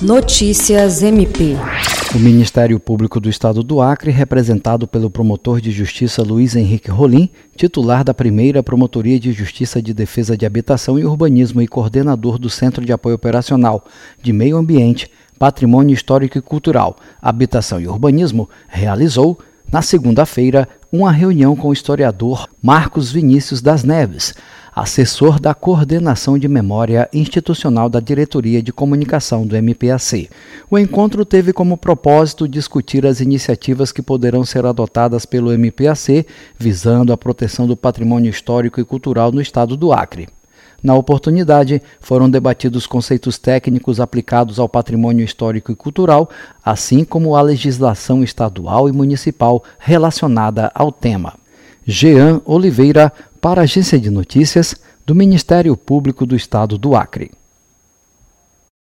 Notícias MP. O Ministério Público do Estado do Acre, representado pelo promotor de justiça Luiz Henrique Rolim, titular da primeira Promotoria de Justiça de Defesa de Habitação e Urbanismo e coordenador do Centro de Apoio Operacional de Meio Ambiente, Patrimônio Histórico e Cultural, Habitação e Urbanismo, realizou, na segunda-feira, uma reunião com o historiador Marcos Vinícius das Neves, assessor da Coordenação de Memória Institucional da Diretoria de Comunicação do MPAC. O encontro teve como propósito discutir as iniciativas que poderão ser adotadas pelo MPAC visando a proteção do patrimônio histórico e cultural no estado do Acre. Na oportunidade, foram debatidos conceitos técnicos aplicados ao patrimônio histórico e cultural, assim como a legislação estadual e municipal relacionada ao tema. Jean Oliveira, para a Agência de Notícias do Ministério Público do Estado do Acre.